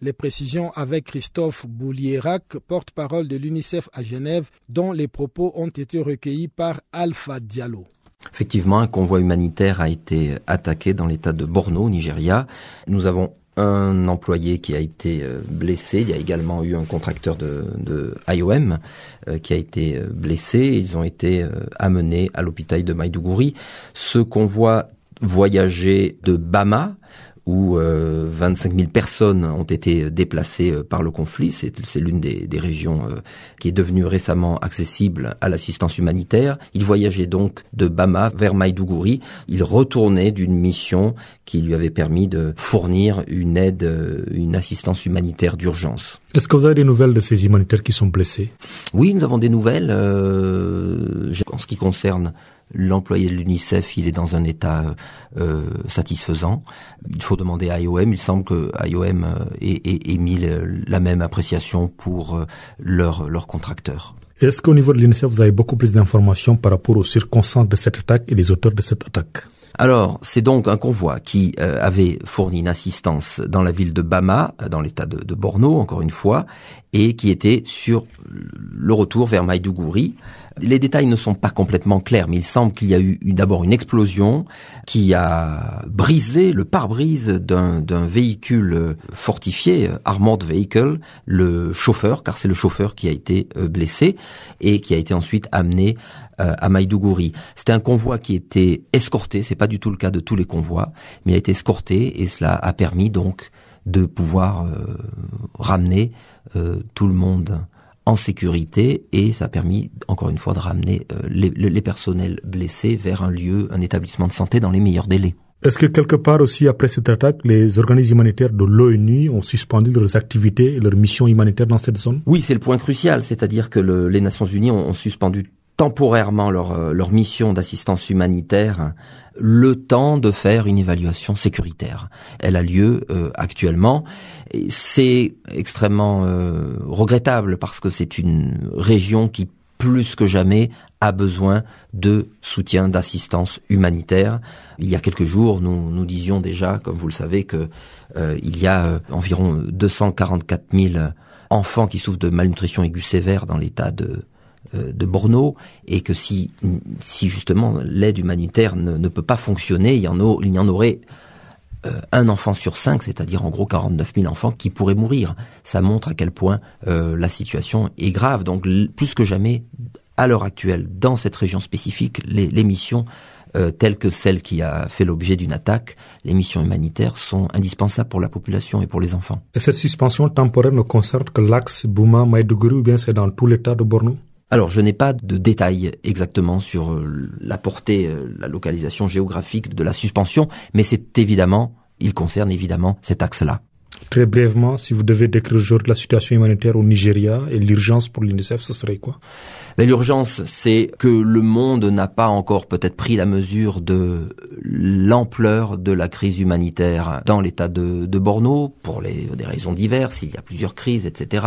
Les précisions avec Christophe Boulierak, porte-parole de l'UNICEF à Genève, dont les propos ont été recueillis par Alpha Diallo. Effectivement, un convoi humanitaire a été attaqué dans l'état de Borno, Nigeria. Nous avons un employé qui a été euh, blessé. Il y a également eu un contracteur de, IOM euh, qui a été euh, blessé. Ils ont été amenés à l'hôpital de Maïdougouri. Ce convoi voyageait de Bama, où 25 euh, 000 personnes ont été déplacées euh, par le conflit. C'est l'une des, régions euh, qui est devenue récemment accessible à l'assistance humanitaire. Il voyageait donc de Bama vers Maïdougouri. Il retournait d'une mission qui lui avait permis de fournir une aide, une assistance humanitaire d'urgence. Est-ce que vous avez des nouvelles de ces humanitaires qui sont blessés? Oui, nous avons des nouvelles. en ce qui concerne L'employé de l'UNICEF, il est dans un état euh, satisfaisant. Il faut demander à IOM. Il semble que IOM euh, ait, mis la même appréciation pour euh, leurs leur contracteurs. Est-ce qu'au niveau de l'UNICEF, vous avez beaucoup plus d'informations par rapport aux circonstances de cette attaque et les auteurs de cette attaque? Alors, c'est donc un convoi qui avait fourni une assistance dans la ville de Bama, dans l'état de, de, Borno, encore une fois, et qui était sur le retour vers Maïdougouri. Les détails ne sont pas complètement clairs, mais il semble qu'il y a eu d'abord une explosion qui a brisé le pare-brise d'un véhicule fortifié, Armored Vehicle, le chauffeur, car c'est le chauffeur qui a été euh, blessé et qui a été ensuite amené euh, à Maïdougouri. C'était un convoi qui était escorté, c'est pas du tout le cas de tous les convois, mais il a été escorté et cela a permis donc de pouvoir euh, ramener tout le monde en sécurité et ça a permis encore une fois de ramener euh, les, personnels blessés vers un lieu, un établissement de santé dans les meilleurs délais. Est-ce que quelque part aussi après cette attaque, les organismes humanitaires de l'ONU ont suspendu leurs activités et leurs missions humanitaires dans cette zone? Oui, c'est le point crucial, c'est-à-dire que les Nations Unies ont, suspendu temporairement leur, euh, leur mission d'assistance humanitaire le temps de faire une évaluation sécuritaire. Elle a lieu euh, actuellement. C'est extrêmement euh, regrettable parce que c'est une région qui plus que jamais a besoin de soutien, d'assistance humanitaire. Il y a quelques jours, nous disions déjà, comme vous le savez, que euh, il y a environ 244 000 enfants qui souffrent de malnutrition aiguë sévère dans l'état de euh, de Borno et que si, justement l'aide humanitaire ne, peut pas fonctionner, il y en, aurait euh, un enfant sur cinq, c'est-à-dire en gros 49 000 enfants qui pourraient mourir. Ça montre à quel point euh, la situation est grave. Donc plus que jamais, à l'heure actuelle, dans cette région spécifique, les, missions telles que celle qui a fait l'objet d'une attaque, les missions humanitaires sont indispensables pour la population et pour les enfants. Et cette suspension temporaire ne concerne que l'axe Bouma-Maïdougouri ou bien c'est dans tout l'état de Borno alors, je n'ai pas de détails exactement sur euh, la portée, euh, la localisation géographique de la suspension, mais c'est évidemment, il concerne évidemment cet axe-là. Très brièvement, si vous devez décrire la situation humanitaire au Nigeria et l'urgence pour l'UNICEF, ce serait quoi? L'urgence, c'est que le monde n'a pas encore peut-être pris la mesure de l'ampleur de la crise humanitaire dans l'état de, de, Borno, pour des raisons diverses. Il y a plusieurs crises, etc.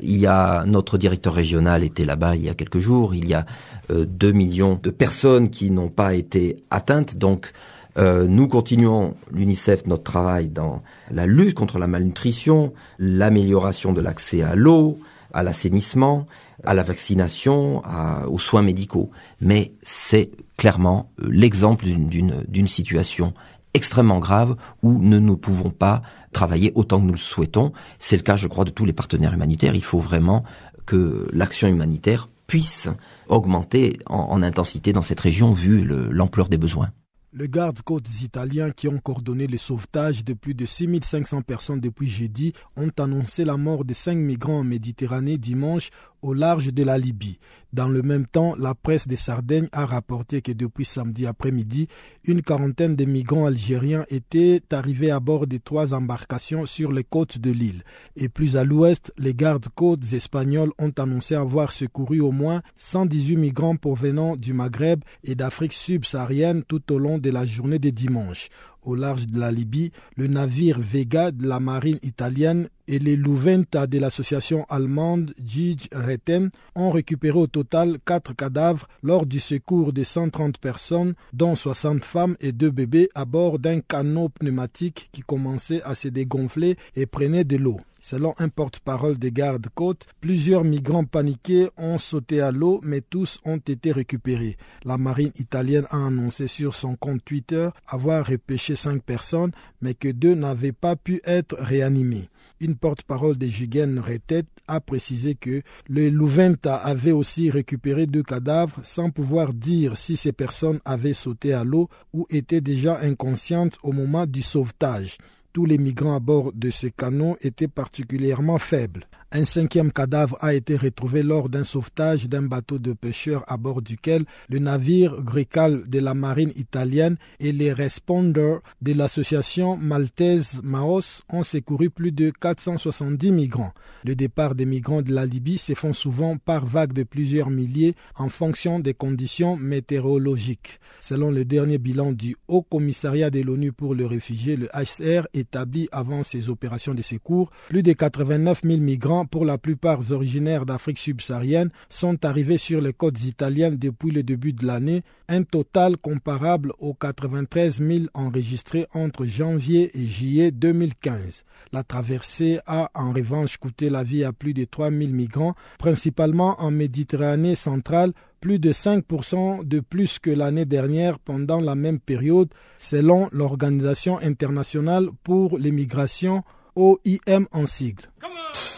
Il y a notre directeur régional était là-bas il y a quelques jours. Il y a euh, 2 millions de personnes qui n'ont pas été atteintes. Donc, euh, nous continuons, l'UNICEF, notre travail dans la lutte contre la malnutrition, l'amélioration de l'accès à l'eau, à l'assainissement, à la vaccination, aux soins médicaux. Mais c'est clairement euh, l'exemple d'une situation extrêmement grave où nous ne pouvons pas travailler autant que nous le souhaitons. C'est le cas, je crois, de tous les partenaires humanitaires. Il faut vraiment que l'action humanitaire puisse augmenter en, intensité dans cette région vu l'ampleur des besoins. Les gardes-côtes italiens qui ont coordonné le sauvetage de plus de 6500 personnes depuis jeudi ont annoncé la mort de cinq migrants en Méditerranée dimanche au large de la Libye. Dans le même temps, la presse des Sardaigne a rapporté que depuis samedi après-midi, une quarantaine de migrants algériens étaient arrivés à bord de trois embarcations sur les côtes de l'île. Et plus à l'ouest, les gardes-côtes espagnols ont annoncé avoir secouru au moins 118 migrants provenant du Maghreb et d'Afrique subsaharienne tout au long de la journée de dimanche au large de la Libye, le navire Vega de la marine italienne et les Louventa de l'association allemande Gij Retten ont récupéré au total quatre cadavres lors du secours de 130 personnes, dont 60 femmes et deux bébés, à bord d'un canot pneumatique qui commençait à se dégonfler et prenait de l'eau. Selon un porte-parole des gardes-côtes, plusieurs migrants paniqués ont sauté à l'eau, mais tous ont été récupérés. La marine italienne a annoncé sur son compte Twitter avoir repêché cinq personnes, mais que deux n'avaient pas pu être réanimés. Une porte-parole des Jigen Retet a précisé que le Louventa avait aussi récupéré deux cadavres sans pouvoir dire si ces personnes avaient sauté à l'eau ou étaient déjà inconscientes au moment du sauvetage tous les migrants à bord de ce canot étaient particulièrement faibles. Un cinquième cadavre a été retrouvé lors d'un sauvetage d'un bateau de pêcheurs à bord duquel le navire Grical de la marine italienne et les responders de l'association maltaise Maos ont secouru plus de 470 migrants. Le départ des migrants de la Libye se font souvent par vagues de plusieurs milliers en fonction des conditions météorologiques. Selon le dernier bilan du Haut Commissariat de l'ONU pour les réfugiés, le HCR établi avant ces opérations de secours, plus de 89 000 migrants pour la plupart originaires d'Afrique subsaharienne, sont arrivés sur les côtes italiennes depuis le début de l'année, un total comparable aux 93 000 enregistrés entre janvier et juillet 2015. La traversée a en revanche coûté la vie à plus de 3 000 migrants, principalement en Méditerranée centrale, plus de 5% de plus que l'année dernière pendant la même période, selon l'Organisation internationale pour les migrations, OIM en sigle.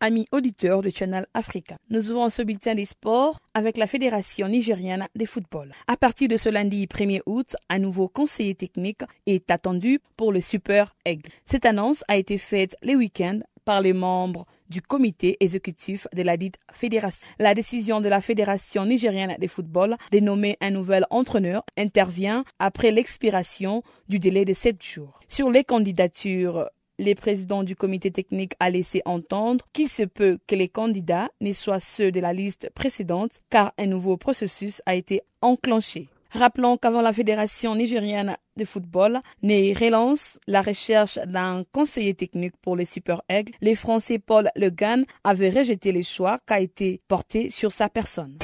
amis auditeurs de Channel Africa. Nous ouvrons ce bulletin des sports avec la Fédération nigérienne de football. À partir de ce lundi 1er août, un nouveau conseiller technique est attendu pour le Super Aigle. Cette annonce a été faite les week-ends par les membres du comité exécutif de la dite fédération. La décision de la Fédération nigérienne de football de nommer un nouvel entraîneur intervient après l'expiration du délai de sept jours. Sur les candidatures les présidents du comité technique a laissé entendre qu'il se peut que les candidats ne soient ceux de la liste précédente car un nouveau processus a été enclenché. Rappelons qu'avant la Fédération nigérienne de football ne relance la recherche d'un conseiller technique pour les Super Aigles, les Français Paul Le Guen avait rejeté les choix qui a été porté sur sa personne.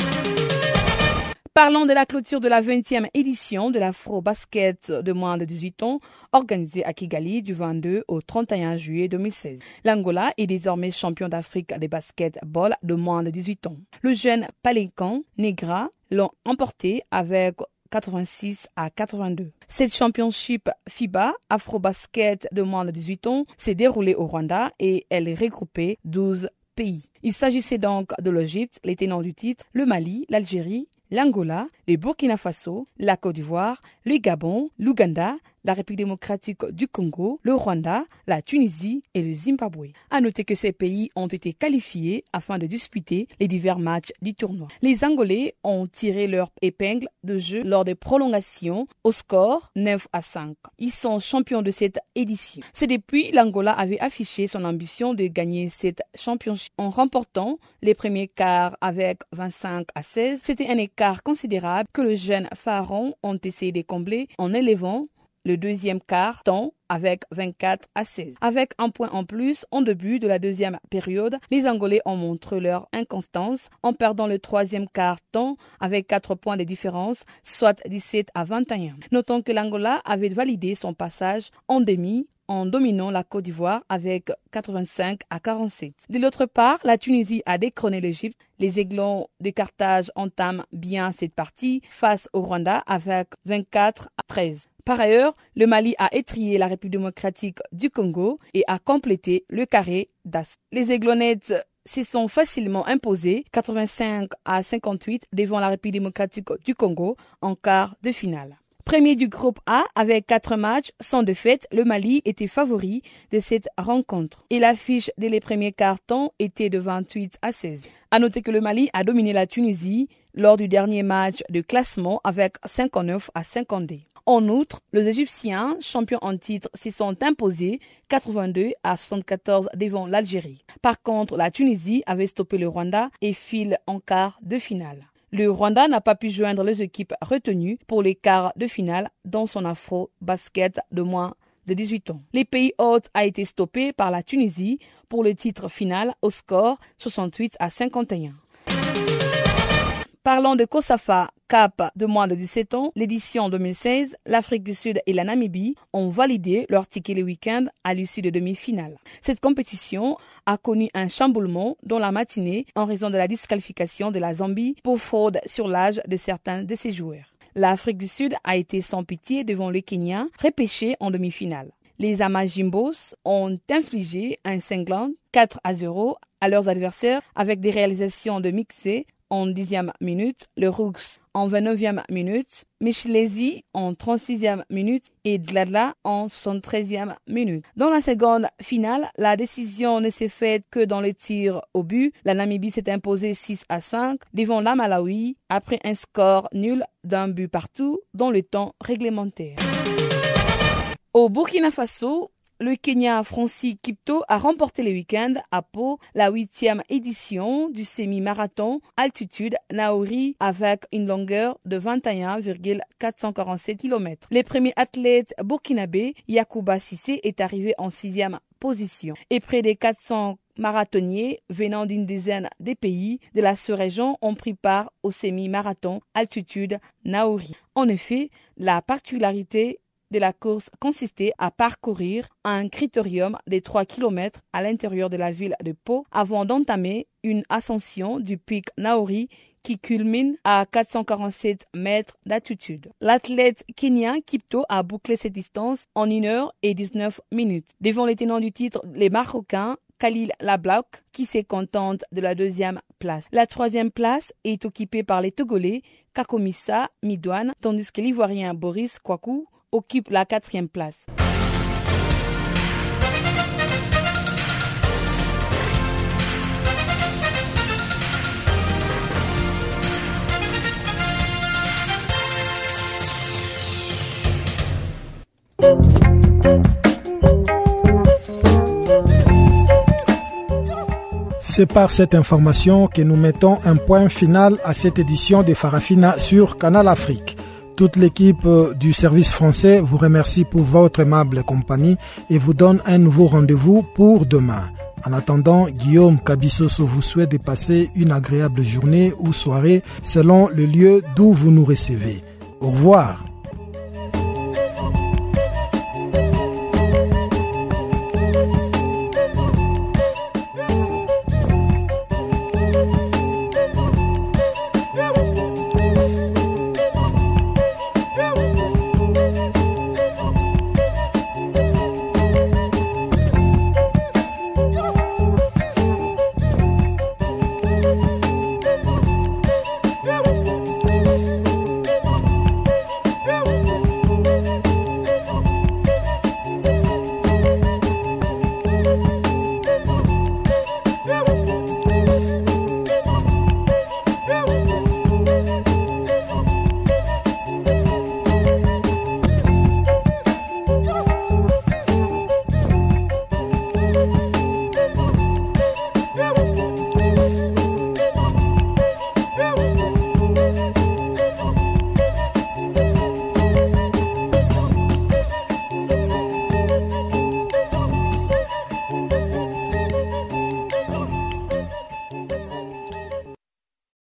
Parlons de la clôture de la 20e édition de l'Afro Basket de moins de 18 ans, organisée à Kigali du 22 au 31 juillet 2016. L'Angola est désormais champion d'Afrique de basketball de moins de 18 ans. Le jeune Palinkan Negra l'ont emporté avec 86 à 82. Cette championship FIBA Afro-Basket de moins de 18 ans s'est déroulée au Rwanda et elle est regroupée 12 pays. Il s'agissait donc de l'Égypte, les tenants du titre, le Mali, l'Algérie, l'Angola, le Burkina Faso, la Côte d'Ivoire, le Gabon, l'Ouganda, la République démocratique du Congo, le Rwanda, la Tunisie et le Zimbabwe. À noter que ces pays ont été qualifiés afin de disputer les divers matchs du tournoi. Les Angolais ont tiré leur épingle de jeu lors des prolongations au score 9 à 5. Ils sont champions de cette édition. C'est depuis l'Angola avait affiché son ambition de gagner cette championship en remportant les premiers quarts avec 25 à 16. C'était un écart considérable que le jeune Pharaon ont essayé de combler en élevant le deuxième quart temps avec 24 à 16. Avec un point en plus en début de la deuxième période, les Angolais ont montré leur inconstance en perdant le troisième quart temps avec 4 points de différence, soit 17 à 21. Notons que l'Angola avait validé son passage en demi en dominant la Côte d'Ivoire avec 85 à 47. De l'autre part, la Tunisie a décroné l'Égypte. Les Aiglons de Carthage entament bien cette partie face au Rwanda avec 24 à 13. Par ailleurs, le Mali a étrié la République démocratique du Congo et a complété le carré d'As. Les Aiglonnettes se sont facilement imposés 85 à 58 devant la République démocratique du Congo en quart de finale. Premier du groupe A avec quatre matchs sans défaite, le Mali était favori de cette rencontre. Et l'affiche dès les premiers cartons était de 28 à 16. À noter que le Mali a dominé la Tunisie lors du dernier match de classement avec 59 à 52. En outre, les Égyptiens, champions en titre, s'y sont imposés 82 à 74 devant l'Algérie. Par contre, la Tunisie avait stoppé le Rwanda et file en quart de finale. Le Rwanda n'a pas pu joindre les équipes retenues pour les quarts de finale dans son afro-basket de moins de 18 ans. Les pays hôtes a été stoppé par la Tunisie pour le titre final au score 68 à 51. Parlant de Kosafa Cap de moins de 17 ans, l'édition 2016, l'Afrique du Sud et la Namibie ont validé leur ticket le week-end à l'issue de demi-finale. Cette compétition a connu un chamboulement dans la matinée en raison de la disqualification de la Zambie pour fraude sur l'âge de certains de ses joueurs. L'Afrique du Sud a été sans pitié devant le Kenya, repêché en demi-finale. Les Amajimbos ont infligé un cinglant 4 à 0 à leurs adversaires avec des réalisations de mixé en 10e minute, le Rooks en 29e minute, Michelesi en 36e minute et Gladla en 73e minute. Dans la seconde finale, la décision ne s'est faite que dans les tirs au but. La Namibie s'est imposée 6 à 5 devant la Malawi après un score nul d'un but partout dans le temps réglementaire. Au Burkina Faso, le Kenya Francis Kipto a remporté le week-end à Pau la huitième édition du semi-marathon altitude Naori avec une longueur de 21,447 km. Le premier athlète burkinabé, Yakuba Sissé, est arrivé en sixième position. Et près des 400 marathoniers venant d'une dizaine de pays de la sous-région ont pris part au semi-marathon altitude Naori. En effet, la particularité de la course consistait à parcourir un critérium de 3 km à l'intérieur de la ville de Pau avant d'entamer une ascension du pic Naori qui culmine à 447 mètres d'altitude. L'athlète kenyan Kipto a bouclé cette distance en 1 heure et 19 minutes. Devant les tenants du titre, les Marocains Khalil Lablauk, qui se contente de la deuxième place. La troisième place est occupée par les Togolais Kakomissa Midouane, tandis que l'Ivoirien Boris Kwaku occupe la quatrième place. C'est par cette information que nous mettons un point final à cette édition de Farafina sur Canal Afrique. Toute l'équipe euh, du service français vous remercie pour votre aimable compagnie et vous donne un nouveau rendez-vous pour demain. En attendant, Guillaume Cabissoso vous souhaite de passer une agréable journée ou soirée selon le lieu d'où vous nous recevez. Au revoir.